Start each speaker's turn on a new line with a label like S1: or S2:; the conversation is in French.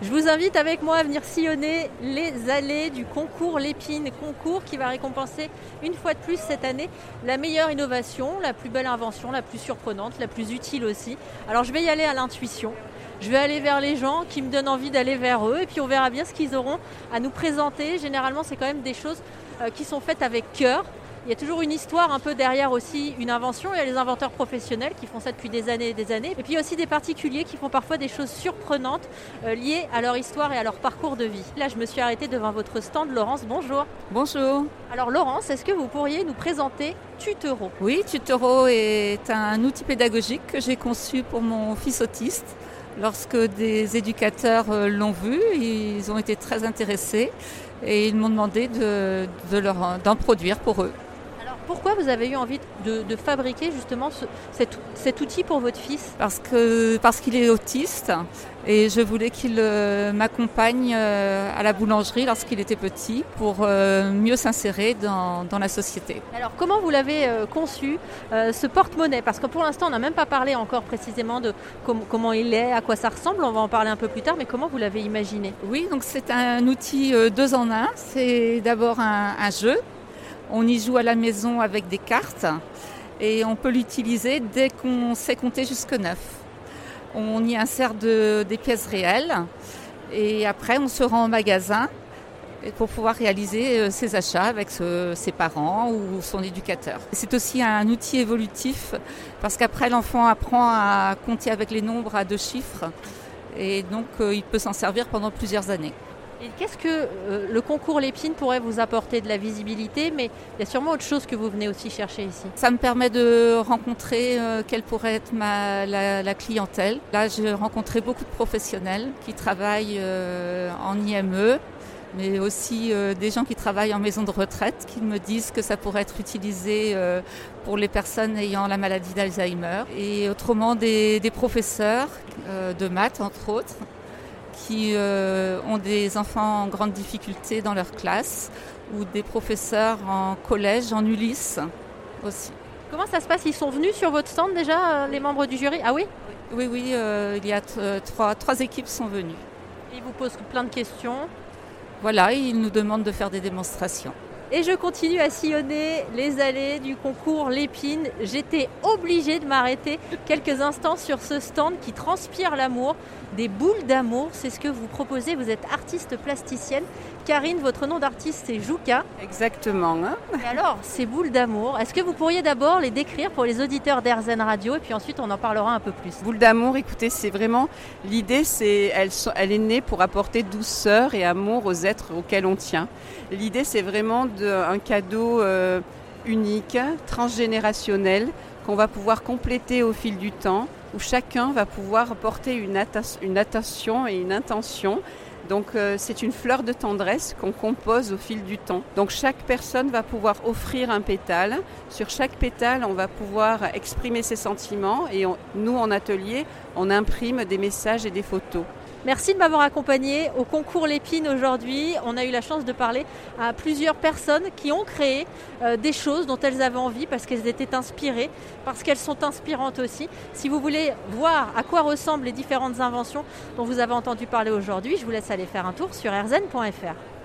S1: Je vous invite avec moi à venir sillonner les allées du concours Lépine, concours qui va récompenser une fois de plus cette année la meilleure innovation, la plus belle invention, la plus surprenante, la plus utile aussi. Alors je vais y aller à l'intuition. Je vais aller vers les gens qui me donnent envie d'aller vers eux et puis on verra bien ce qu'ils auront à nous présenter. Généralement, c'est quand même des choses euh, qui sont faites avec cœur. Il y a toujours une histoire un peu derrière aussi une invention. Il y a les inventeurs professionnels qui font ça depuis des années et des années. Et puis il y a aussi des particuliers qui font parfois des choses surprenantes euh, liées à leur histoire et à leur parcours de vie. Là, je me suis arrêtée devant votre stand. Laurence, bonjour.
S2: Bonjour.
S1: Alors Laurence, est-ce que vous pourriez nous présenter Tutero
S2: Oui, Tutero est un outil pédagogique que j'ai conçu pour mon fils autiste. Lorsque des éducateurs euh, l'ont vu, ils ont été très intéressés et ils m'ont demandé de, de leur, d'en produire pour eux.
S1: Pourquoi vous avez eu envie de, fabriquer justement cet, outil pour votre fils
S2: Parce que parce qu'il est autiste et je voulais qu'il euh, m'accompagne euh, à la boulangerie lorsqu'il était petit pour euh, mieux s'insérer dans, la société.
S1: Alors comment vous l'avez conçu ce porte-monnaie? Parce que pour l'instant on n'a même pas parlé encore précisément de comment il est, à quoi ça ressemble. On va en parler un peu plus tard. Mais comment vous l'avez imaginé?
S2: Oui, donc c'est un outil deux en un. C'est d'abord un jeu on y joue à la maison avec des cartes et on peut l'utiliser dès qu'on sait compter jusque neuf. On y insère des pièces réelles et après on se rend au magasin pour pouvoir réaliser euh, ses achats avec ses parents ou son éducateur. C'est aussi un outil évolutif parce qu'après l'enfant apprend à compter avec les nombres à deux chiffres et donc euh, il peut s'en servir pendant plusieurs années.
S1: Et qu'est-ce que euh, le concours Lépine pourrait vous apporter de la visibilité Mais il y a sûrement autre chose que vous venez aussi chercher ici.
S2: Ça me permet de rencontrer euh, quelle pourrait être ma, la, clientèle. Là, j'ai rencontré beaucoup de professionnels qui travaillent euh, en IME, mais aussi des gens qui travaillent en maison de retraite qui me disent que ça pourrait être utilisé pour les personnes ayant la maladie d'Alzheimer. Et autrement, des, des professeurs de maths, entre autres, qui euh, ont des enfants en grande difficulté dans leur classe ou des professeurs en collège, en Ulysse aussi.
S1: Comment ça se passe? Ils sont venus sur votre stand déjà, euh, les membres du jury? Ah oui?
S2: Oui, oui, euh, il y a trois, trois équipes sont venues.
S1: Ils vous posent plein de questions
S2: Voilà, ils nous demandent de faire des démonstrations.
S1: Et je continue à sillonner les allées du concours Lépine. J'étais obligée de m'arrêter quelques instants sur ce stand qui transpire l'amour. Des boules d'amour, c'est ce que vous proposez. Vous êtes artiste plasticienne. Karine, votre nom d'artiste c'est Jouka.
S3: Exactement. Hein.
S1: et alors, ces boules d'amour, est-ce que vous pourriez d'abord les décrire pour les auditeurs d'Airzen Radio et puis ensuite on en parlera un peu plus
S3: Boules d'amour, écoutez, c'est vraiment l'idée, c'est elle, elle est née pour apporter douceur et amour aux êtres auxquels on tient. L'idée, c'est vraiment un cadeau euh, unique, transgénérationnel, qu'on va pouvoir compléter au fil du temps, où chacun va pouvoir porter une, attention et une intention. Donc euh, c'est une fleur de tendresse qu'on compose au fil du temps. Donc chaque personne va pouvoir offrir un pétale. Sur chaque pétale, on va pouvoir exprimer ses sentiments et nous en atelier, on imprime des messages et des photos.
S1: Merci de m'avoir accompagné au concours Lépine aujourd'hui. On a eu la chance de parler à plusieurs personnes qui ont créé euh, des choses dont elles avaient envie parce qu'elles étaient inspirées, parce qu'elles sont inspirantes aussi. Si vous voulez voir à quoi ressemblent les différentes inventions dont vous avez entendu parler aujourd'hui, je vous laisse aller faire un tour sur rzn.fr.